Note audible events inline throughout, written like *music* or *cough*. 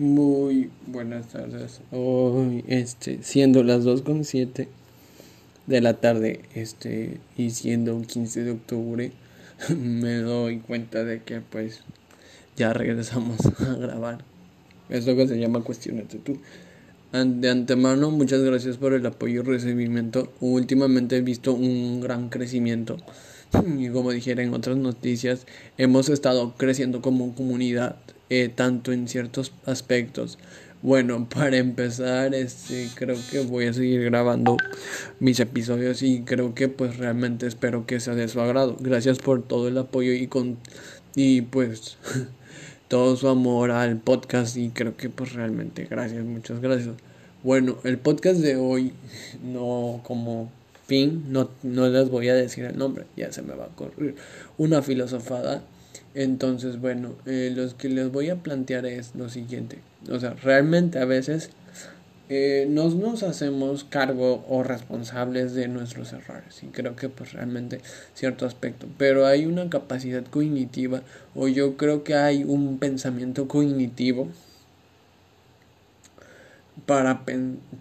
Muy buenas tardes. Hoy, este, siendo las 2.7 de la tarde, este, y siendo un 15 de octubre, *laughs* me doy cuenta de que, pues, ya regresamos *laughs* a grabar. Es lo que se llama Cuestionate tú. De antemano, muchas gracias por el apoyo y recibimiento. Últimamente he visto un gran crecimiento. *laughs* Y como dijera en otras noticias, hemos estado creciendo como comunidad eh, tanto en ciertos aspectos. Bueno, *laughs* para empezar, este, creo que voy a seguir grabando mis episodios y creo que pues realmente espero que sea de su agrado. Gracias por todo el apoyo y con y pues *laughs* todo su amor al podcast y creo que pues realmente gracias, muchas gracias. Bueno, el podcast de hoy *laughs* no como fin, no, no les voy a decir el nombre, ya se me va a ocurrir una filosofada entonces, bueno, eh, lo que les voy a plantear es lo siguiente. O sea, realmente a veces eh, nos, nos hacemos cargo o responsables de nuestros errores. Y creo que pues realmente cierto aspecto. Pero hay una capacidad cognitiva o yo creo que hay un pensamiento cognitivo para,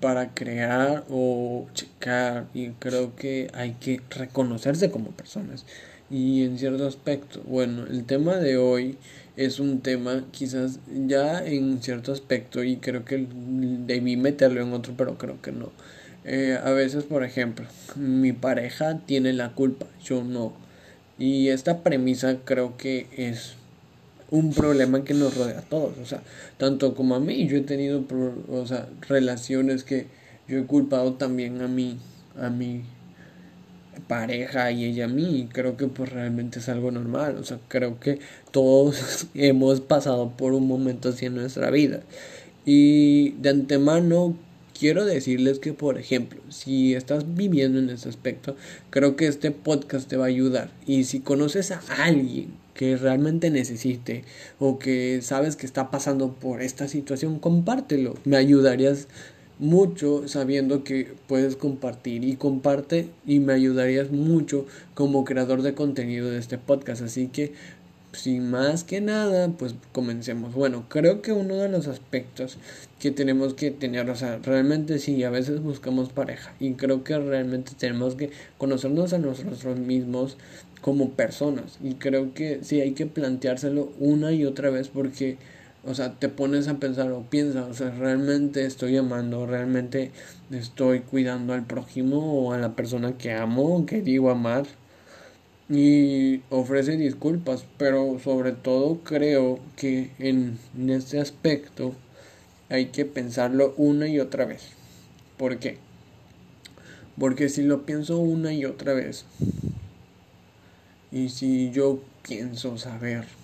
para crear o checar y creo que hay que reconocerse como personas y en cierto aspecto. Bueno, el tema de hoy es un tema quizás ya en cierto aspecto y creo que debí meterlo en otro, pero creo que no. Eh, a veces, por ejemplo, mi pareja tiene la culpa, yo no. Y esta premisa creo que es un problema que nos rodea a todos, o sea, tanto como a mí, yo he tenido, o sea, relaciones que yo he culpado también a mí, a mí pareja y ella a mí. creo que pues realmente es algo normal. O sea, creo que todos *laughs* hemos pasado por un momento así en nuestra vida. Y de antemano quiero decirles que, por ejemplo, si estás viviendo en ese aspecto, creo que este podcast te va a ayudar. Y si conoces a alguien que realmente necesite o que sabes que está pasando por esta situación, compártelo. Me ayudarías mucho sabiendo que puedes compartir y comparte y me ayudarías mucho como creador de contenido de este podcast. Así que sin más que nada, pues comencemos. Bueno, creo que uno de los aspectos que tenemos que tener, o sea, realmente sí, a veces buscamos pareja y creo que realmente tenemos que conocernos a nosotros mismos como personas y creo que sí hay que planteárselo una y otra vez porque o sea, te pones a pensar o piensas, o sea, realmente estoy amando, realmente estoy cuidando al prójimo o a la persona que amo, que digo amar. Y ofrece disculpas, pero sobre todo creo que en, en este aspecto hay que pensarlo una y otra vez. ¿Por qué? Porque si lo pienso una y otra vez, y si yo pienso saber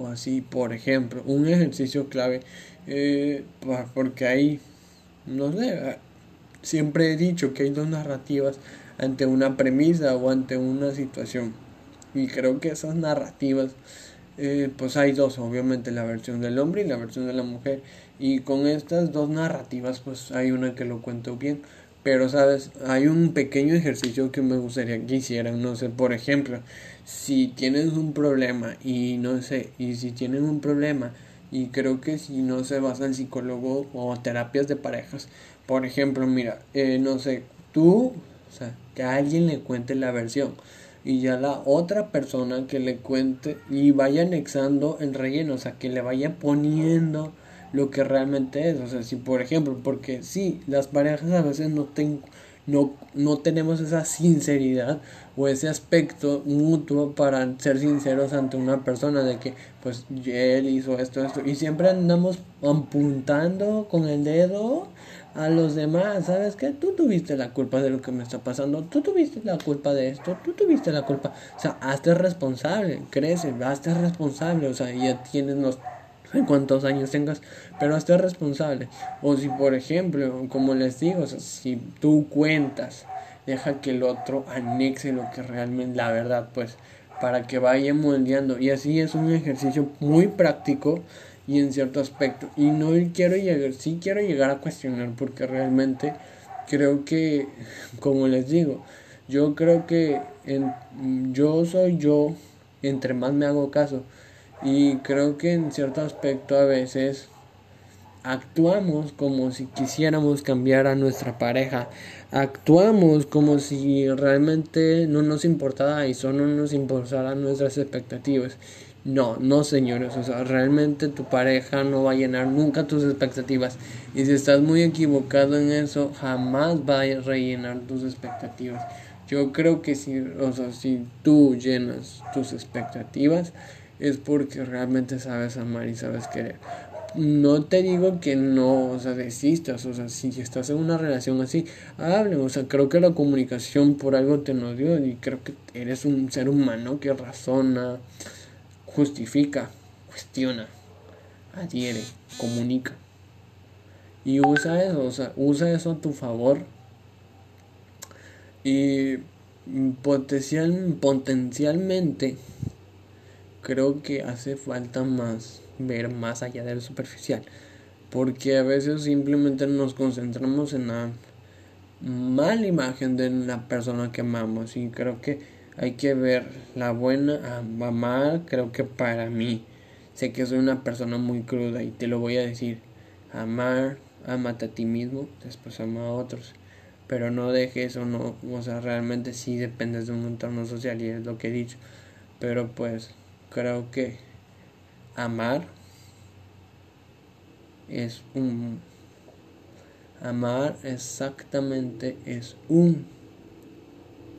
o así, por ejemplo, un ejercicio clave, eh, porque hay, no sé, siempre he dicho que hay dos narrativas ante una premisa o ante una situación. Y creo que esas narrativas, eh, pues hay dos, obviamente la versión del hombre y la versión de la mujer. Y con estas dos narrativas, pues hay una que lo cuento bien. Pero, ¿sabes? Hay un pequeño ejercicio que me gustaría que hicieran. No sé, por ejemplo, si tienes un problema y no sé, y si tienen un problema y creo que si no se basa en psicólogo o terapias de parejas, por ejemplo, mira, eh, no sé, tú, o sea, que alguien le cuente la versión y ya la otra persona que le cuente y vaya anexando el relleno, o sea, que le vaya poniendo lo que realmente es. O sea, si por ejemplo, porque sí, las parejas a veces no, no, no tenemos esa sinceridad o ese aspecto mutuo para ser sinceros ante una persona de que pues él hizo esto, esto y siempre andamos apuntando con el dedo a los demás, ¿sabes qué? Tú tuviste la culpa de lo que me está pasando, tú tuviste la culpa de esto, tú tuviste la culpa, o sea, hazte responsable, crece, hazte responsable, o sea, ya tienes los en cuántos años tengas, pero hazte responsable. O si, por ejemplo, como les digo, si tú cuentas, deja que el otro anexe lo que realmente la verdad, pues, para que vaya moldeando. Y así es un ejercicio muy práctico y en cierto aspecto. Y no quiero llegar, sí quiero llegar a cuestionar porque realmente creo que, como les digo, yo creo que en, yo soy yo, entre más me hago caso y creo que en cierto aspecto a veces actuamos como si quisiéramos cambiar a nuestra pareja, actuamos como si realmente no nos importara y solo nos importaran nuestras expectativas. No, no señores, o sea, realmente tu pareja no va a llenar nunca tus expectativas. Y si estás muy equivocado en eso, jamás va a rellenar tus expectativas. Yo creo que si, o sea, si tú llenas tus expectativas, es porque realmente sabes amar y sabes querer no te digo que no, o sea, desistas, o sea, si estás en una relación así, hable, o sea, creo que la comunicación por algo te nos dio y creo que eres un ser humano que razona, justifica, cuestiona, adhiere, comunica. Y usa eso, o sea, usa eso a tu favor. Y potencial, potencialmente creo que hace falta más ver más allá de lo superficial. Porque a veces simplemente nos concentramos en la mala imagen de la persona que amamos. Y creo que hay que ver la buena, amar, creo que para mí. Sé que soy una persona muy cruda y te lo voy a decir. Amar, amate a ti mismo, después ama a otros. Pero no dejes o no, o sea, realmente sí dependes de un entorno social y es lo que he dicho. Pero pues creo que amar es un amar exactamente es un.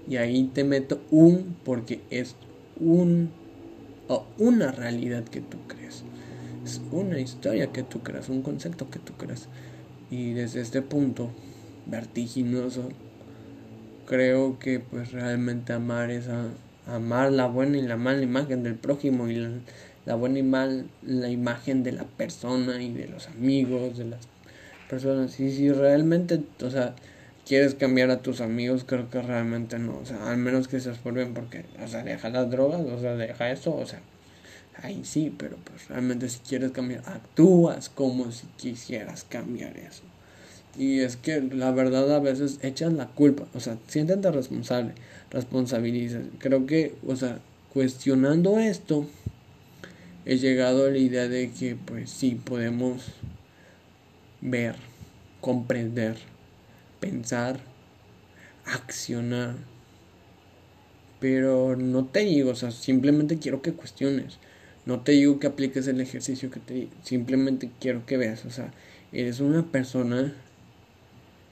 Y ahí te meto un porque es un o una realidad que tú crees. Es una historia que tú creas un concepto que tú creas. Y desde este punto vertiginoso creo que pues realmente amar es amar la buena y la mala imagen del prójimo y la, la buena y mal, la imagen de la persona y de los amigos, de las personas. Y si realmente, o sea, quieres cambiar a tus amigos, creo que realmente no. O sea, al menos que se bien, porque, o sea, deja las drogas, o sea, deja eso, o sea, ahí sí, pero pues realmente si quieres cambiar, actúas como si quisieras cambiar eso. Y es que la verdad a veces echas la culpa, o sea, siéntete responsable, responsabilizas. Creo que, o sea, cuestionando esto, he llegado a la idea de que pues sí podemos ver, comprender, pensar, accionar. Pero no te digo, o sea, simplemente quiero que cuestiones. No te digo que apliques el ejercicio que te digo. Simplemente quiero que veas, o sea, eres una persona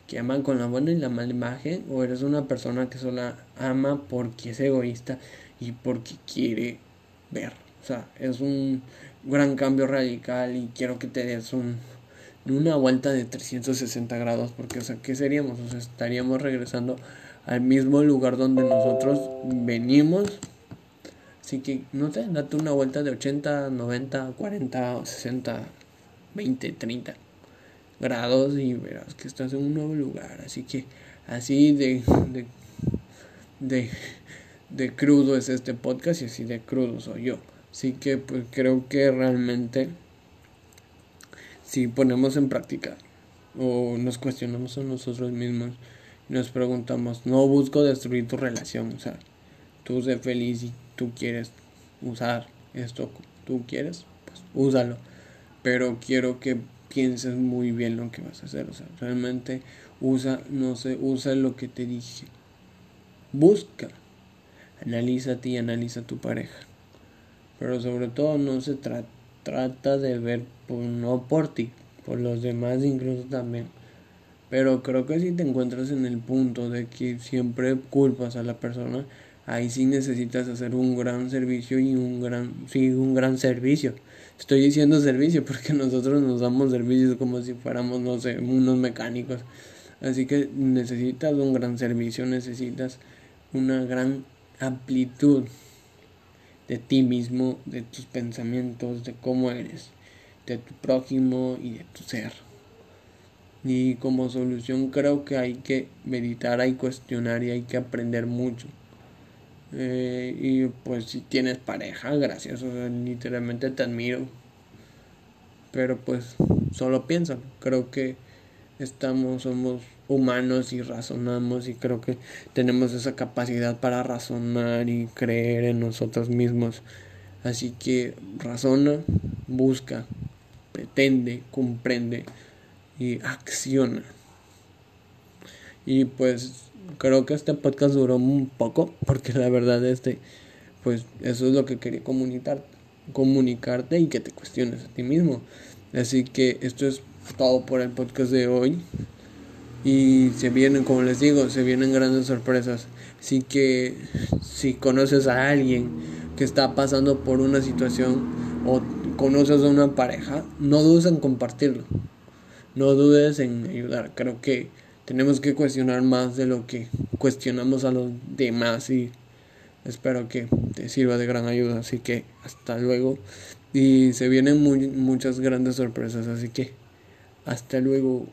que ama con la buena y la mala imagen o eres una persona que solo ama porque es egoísta y porque quiere ver. O sea, es un gran cambio radical y quiero que te des un, una vuelta de 360 grados porque, o sea, ¿qué seríamos? O sea, estaríamos regresando al mismo lugar donde nosotros venimos. Así que, no sé, date una vuelta de 80, 90, 40, 60, 20, 30 grados y verás que estás en un nuevo lugar. Así que, así de, de, de, de crudo es este podcast y así de crudo soy yo. Así que pues creo que realmente si ponemos en práctica o nos cuestionamos a nosotros mismos y nos preguntamos, no busco destruir tu relación, o sea, tú sé feliz y tú quieres usar esto, tú quieres, pues úsalo, pero quiero que pienses muy bien lo que vas a hacer, o sea, realmente usa, no sé, usa lo que te dije, busca, analízate y analiza tu pareja pero sobre todo no se trata de ver por, no por ti, por los demás incluso también. Pero creo que si te encuentras en el punto de que siempre culpas a la persona, ahí sí necesitas hacer un gran servicio y un gran, sí, un gran servicio. Estoy diciendo servicio porque *laughs* nosotros nos damos servicios como si fuéramos, no sé, unos mecánicos. Así que necesitas un gran servicio, necesitas una gran amplitud de ti mismo, de tus pensamientos, de cómo eres, de tu prójimo y de tu ser. Y como solución creo que hay que meditar, hay que cuestionar y hay que aprender mucho. Eh, y pues si tienes pareja, gracias, literalmente te admiro. Pero pues solo piensa, creo que estamos, somos humanos y razonamos y creo que tenemos esa capacidad para razonar y creer en nosotros mismos. Así que razona, busca, pretende, comprende y acciona. Y pues creo que este podcast duró un poco porque la verdad este pues eso es lo que quería comunicar, comunicarte y que te cuestiones a ti mismo. Así que esto es todo por el podcast de hoy. Y se vienen, como les digo, se vienen grandes sorpresas. Así que si conoces a alguien que está pasando por una situación o conoces a una pareja, no dudes en compartirlo. No dudes en ayudar. Creo que tenemos que cuestionar más de lo que cuestionamos a los demás y espero que te sirva de gran ayuda. Así que hasta luego. Y se vienen muchas grandes sorpresas. Así que hasta luego.